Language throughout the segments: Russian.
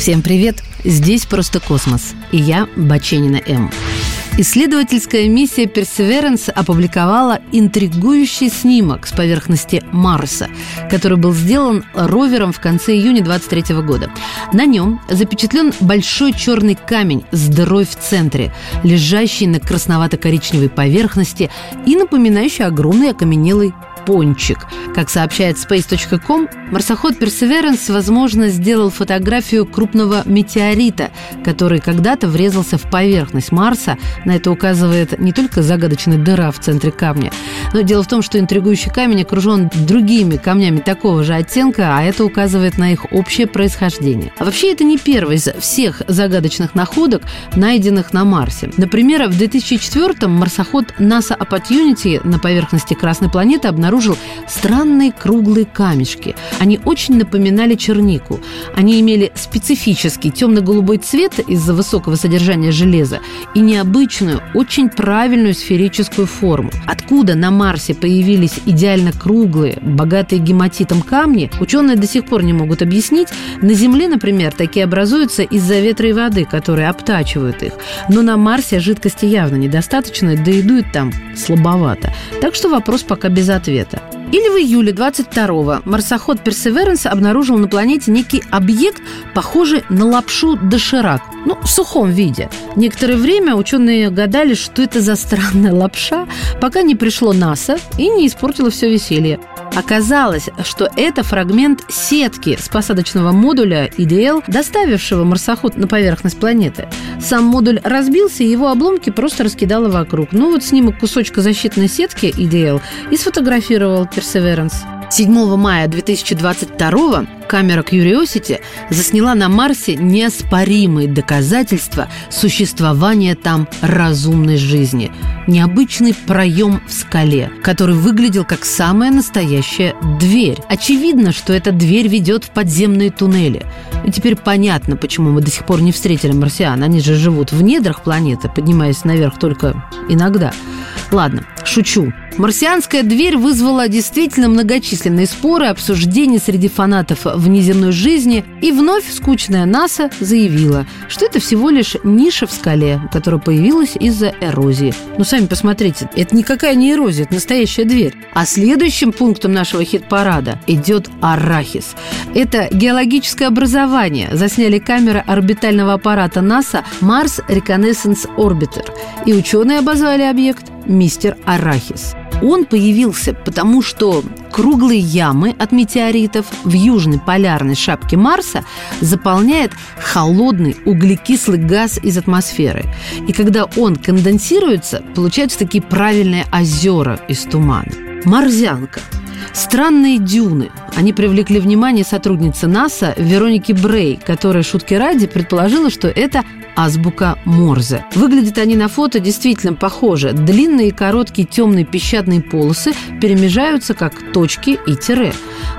Всем привет! Здесь «Просто космос» и я, Баченина М. Исследовательская миссия Perseverance опубликовала интригующий снимок с поверхности Марса, который был сделан ровером в конце июня 23 года. На нем запечатлен большой черный камень с дырой в центре, лежащий на красновато-коричневой поверхности и напоминающий огромный окаменелый пончик. Как сообщает Space.com, марсоход Perseverance, возможно, сделал фотографию крупного метеорита, который когда-то врезался в поверхность Марса. На это указывает не только загадочная дыра в центре камня, но дело в том, что интригующий камень окружен другими камнями такого же оттенка, а это указывает на их общее происхождение. А вообще это не первый из всех загадочных находок, найденных на Марсе. Например, в 2004-м марсоход NASA Opportunity на поверхности Красной планеты обнаружил обнаружил странные круглые камешки. Они очень напоминали чернику. Они имели специфический темно-голубой цвет из-за высокого содержания железа и необычную, очень правильную сферическую форму. Откуда на Марсе появились идеально круглые, богатые гематитом камни, ученые до сих пор не могут объяснить. На Земле, например, такие образуются из-за ветра и воды, которые обтачивают их. Но на Марсе жидкости явно недостаточно, да и дует там слабовато. Так что вопрос пока без ответа света. Или в июле 22-го марсоход Perseverance обнаружил на планете некий объект, похожий на лапшу доширак, ну, в сухом виде. Некоторое время ученые гадали, что это за странная лапша, пока не пришло НАСА и не испортило все веселье. Оказалось, что это фрагмент сетки с посадочного модуля EDL, доставившего марсоход на поверхность планеты. Сам модуль разбился, и его обломки просто раскидало вокруг. Ну вот снимок кусочка защитной сетки EDL и сфотографировал Perseverance. 7 мая 2022 камера Curiosity засняла на Марсе неоспоримые доказательства существования там разумной жизни. Необычный проем в скале, который выглядел как самая настоящая дверь. Очевидно, что эта дверь ведет в подземные туннели. И теперь понятно, почему мы до сих пор не встретили марсиан. Они же живут в недрах планеты, поднимаясь наверх только иногда. Ладно, шучу. Марсианская дверь вызвала действительно многочисленные споры, обсуждения среди фанатов внеземной жизни, и вновь скучная НАСА заявила, что это всего лишь ниша в скале, которая появилась из-за эрозии. Ну, сами посмотрите, это никакая не эрозия, это настоящая дверь. А следующим пунктом нашего хит-парада идет арахис. Это геологическое образование. Засняли камеры орбитального аппарата НАСА Mars Reconnaissance Orbiter. И ученые обозвали объект «Мистер Арахис». Он появился потому, что круглые ямы от метеоритов в южной полярной шапке Марса заполняет холодный углекислый газ из атмосферы. И когда он конденсируется, получаются такие правильные озера из тумана. Морзянка – Странные дюны. Они привлекли внимание сотрудницы НАСА Вероники Брей, которая, шутки ради, предположила, что это азбука Морзе. Выглядят они на фото действительно похоже. Длинные и короткие темные песчаные полосы перемежаются как точки и тире.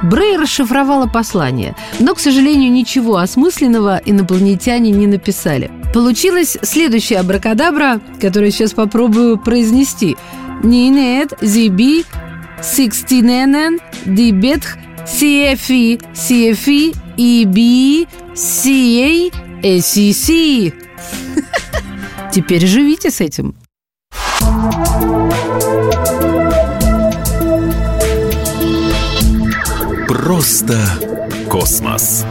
Брей расшифровала послание, но, к сожалению, ничего осмысленного инопланетяне не написали. Получилась следующая абракадабра, которую сейчас попробую произнести. Нинет, зиби, Sixtinenen, Дибетх, CFI, CFI, EB, CA, SEC. Теперь живите с этим. Просто космос.